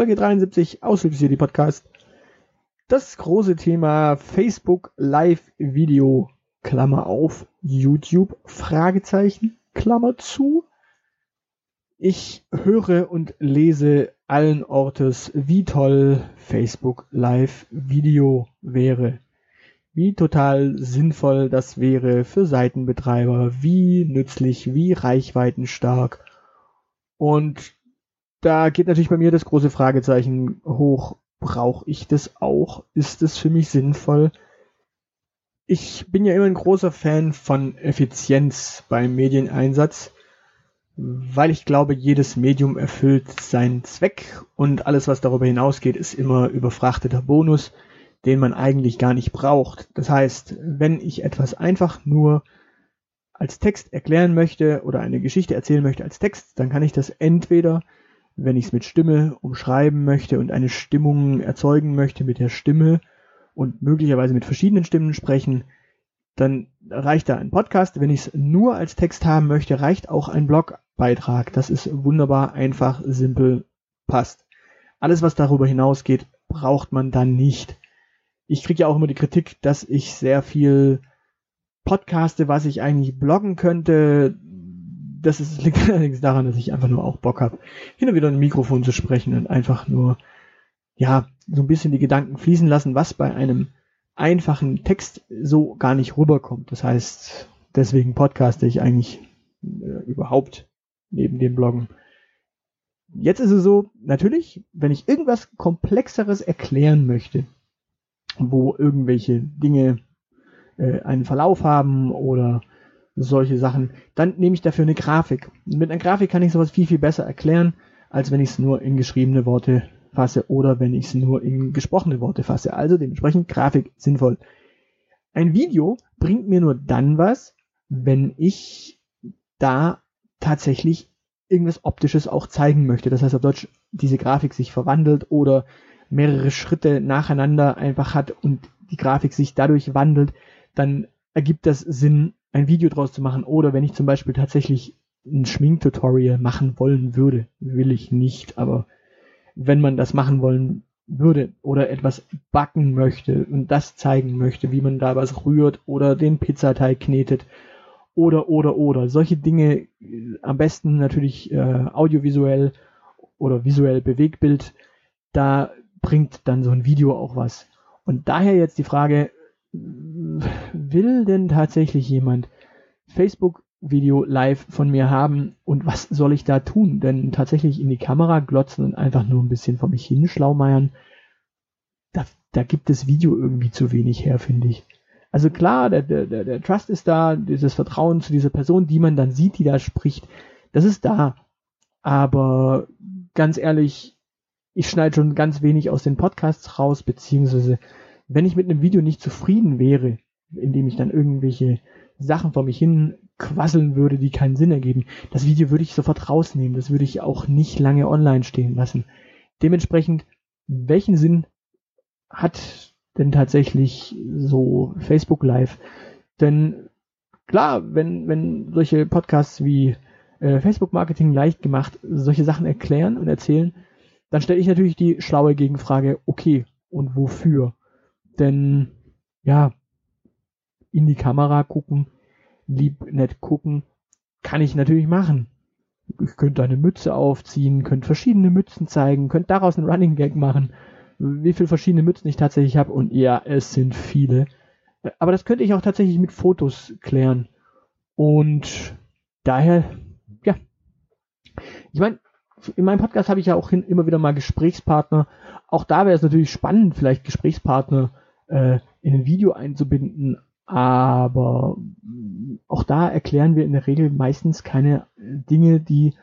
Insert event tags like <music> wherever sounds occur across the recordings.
Folge 73, Ausflugsserie Podcast. Das große Thema Facebook Live Video, Klammer auf, YouTube, Fragezeichen, Klammer zu. Ich höre und lese allen Ortes, wie toll Facebook Live Video wäre. Wie total sinnvoll das wäre für Seitenbetreiber, wie nützlich, wie reichweitenstark. Und da geht natürlich bei mir das große Fragezeichen hoch. Brauche ich das auch? Ist es für mich sinnvoll? Ich bin ja immer ein großer Fan von Effizienz beim Medieneinsatz, weil ich glaube, jedes Medium erfüllt seinen Zweck und alles, was darüber hinausgeht, ist immer überfrachteter Bonus, den man eigentlich gar nicht braucht. Das heißt, wenn ich etwas einfach nur als Text erklären möchte oder eine Geschichte erzählen möchte als Text, dann kann ich das entweder wenn ich es mit Stimme umschreiben möchte und eine Stimmung erzeugen möchte mit der Stimme und möglicherweise mit verschiedenen Stimmen sprechen, dann reicht da ein Podcast. Wenn ich es nur als Text haben möchte, reicht auch ein Blogbeitrag. Das ist wunderbar, einfach, simpel, passt. Alles, was darüber hinausgeht, braucht man dann nicht. Ich kriege ja auch immer die Kritik, dass ich sehr viel podcaste, was ich eigentlich bloggen könnte das ist, <laughs> liegt allerdings daran, dass ich einfach nur auch Bock habe, hin und wieder ein Mikrofon zu sprechen und einfach nur, ja, so ein bisschen die Gedanken fließen lassen, was bei einem einfachen Text so gar nicht rüberkommt. Das heißt, deswegen podcaste ich eigentlich äh, überhaupt neben dem Bloggen. Jetzt ist es so, natürlich, wenn ich irgendwas Komplexeres erklären möchte, wo irgendwelche Dinge äh, einen Verlauf haben oder solche Sachen. Dann nehme ich dafür eine Grafik. Mit einer Grafik kann ich sowas viel, viel besser erklären, als wenn ich es nur in geschriebene Worte fasse oder wenn ich es nur in gesprochene Worte fasse. Also dementsprechend Grafik sinnvoll. Ein Video bringt mir nur dann was, wenn ich da tatsächlich irgendwas Optisches auch zeigen möchte. Das heißt auf Deutsch, diese Grafik sich verwandelt oder mehrere Schritte nacheinander einfach hat und die Grafik sich dadurch wandelt, dann ergibt das Sinn, ein Video draus zu machen. Oder wenn ich zum Beispiel tatsächlich ein Schminktutorial machen wollen würde, will ich nicht, aber wenn man das machen wollen würde oder etwas backen möchte und das zeigen möchte, wie man da was rührt oder den Pizzateig knetet oder oder oder solche Dinge äh, am besten natürlich äh, audiovisuell oder visuell Bewegbild, da bringt dann so ein Video auch was. Und daher jetzt die Frage, will denn tatsächlich jemand Facebook-Video live von mir haben und was soll ich da tun? Denn tatsächlich in die Kamera glotzen und einfach nur ein bisschen vor mich hinschlaumeiern, da, da gibt das Video irgendwie zu wenig her, finde ich. Also klar, der, der, der Trust ist da, dieses Vertrauen zu dieser Person, die man dann sieht, die da spricht, das ist da. Aber ganz ehrlich, ich schneide schon ganz wenig aus den Podcasts raus, beziehungsweise wenn ich mit einem Video nicht zufrieden wäre, indem ich dann irgendwelche Sachen vor mich hin quasseln würde, die keinen Sinn ergeben, das Video würde ich sofort rausnehmen. Das würde ich auch nicht lange online stehen lassen. Dementsprechend, welchen Sinn hat denn tatsächlich so Facebook Live? Denn klar, wenn, wenn solche Podcasts wie äh, Facebook Marketing leicht gemacht solche Sachen erklären und erzählen, dann stelle ich natürlich die schlaue Gegenfrage, okay, und wofür? Denn ja, in die Kamera gucken, lieb nett gucken, kann ich natürlich machen. Ich könnte eine Mütze aufziehen, könnte verschiedene Mützen zeigen, könnte daraus einen Running Gag machen, wie viele verschiedene Mützen ich tatsächlich habe und ja, es sind viele. Aber das könnte ich auch tatsächlich mit Fotos klären. Und daher, ja. Ich meine, in meinem Podcast habe ich ja auch hin, immer wieder mal Gesprächspartner. Auch da wäre es natürlich spannend, vielleicht Gesprächspartner äh, in ein Video einzubinden. Aber auch da erklären wir in der Regel meistens keine Dinge, die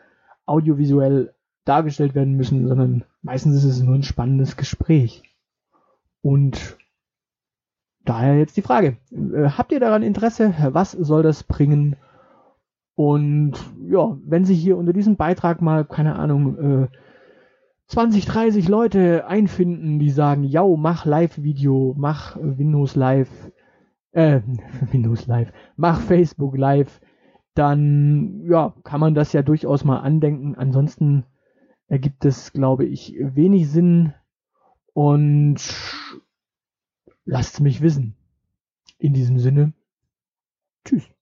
audiovisuell dargestellt werden müssen, sondern meistens ist es nur ein spannendes Gespräch. Und daher jetzt die Frage, äh, habt ihr daran Interesse? Was soll das bringen? Und ja, wenn sich hier unter diesem Beitrag mal, keine Ahnung, äh, 20, 30 Leute einfinden, die sagen, ja, mach Live-Video, mach Windows Live, äh, <laughs> Windows Live, mach Facebook Live, dann ja, kann man das ja durchaus mal andenken. Ansonsten ergibt es, glaube ich, wenig Sinn und lasst mich wissen. In diesem Sinne, tschüss.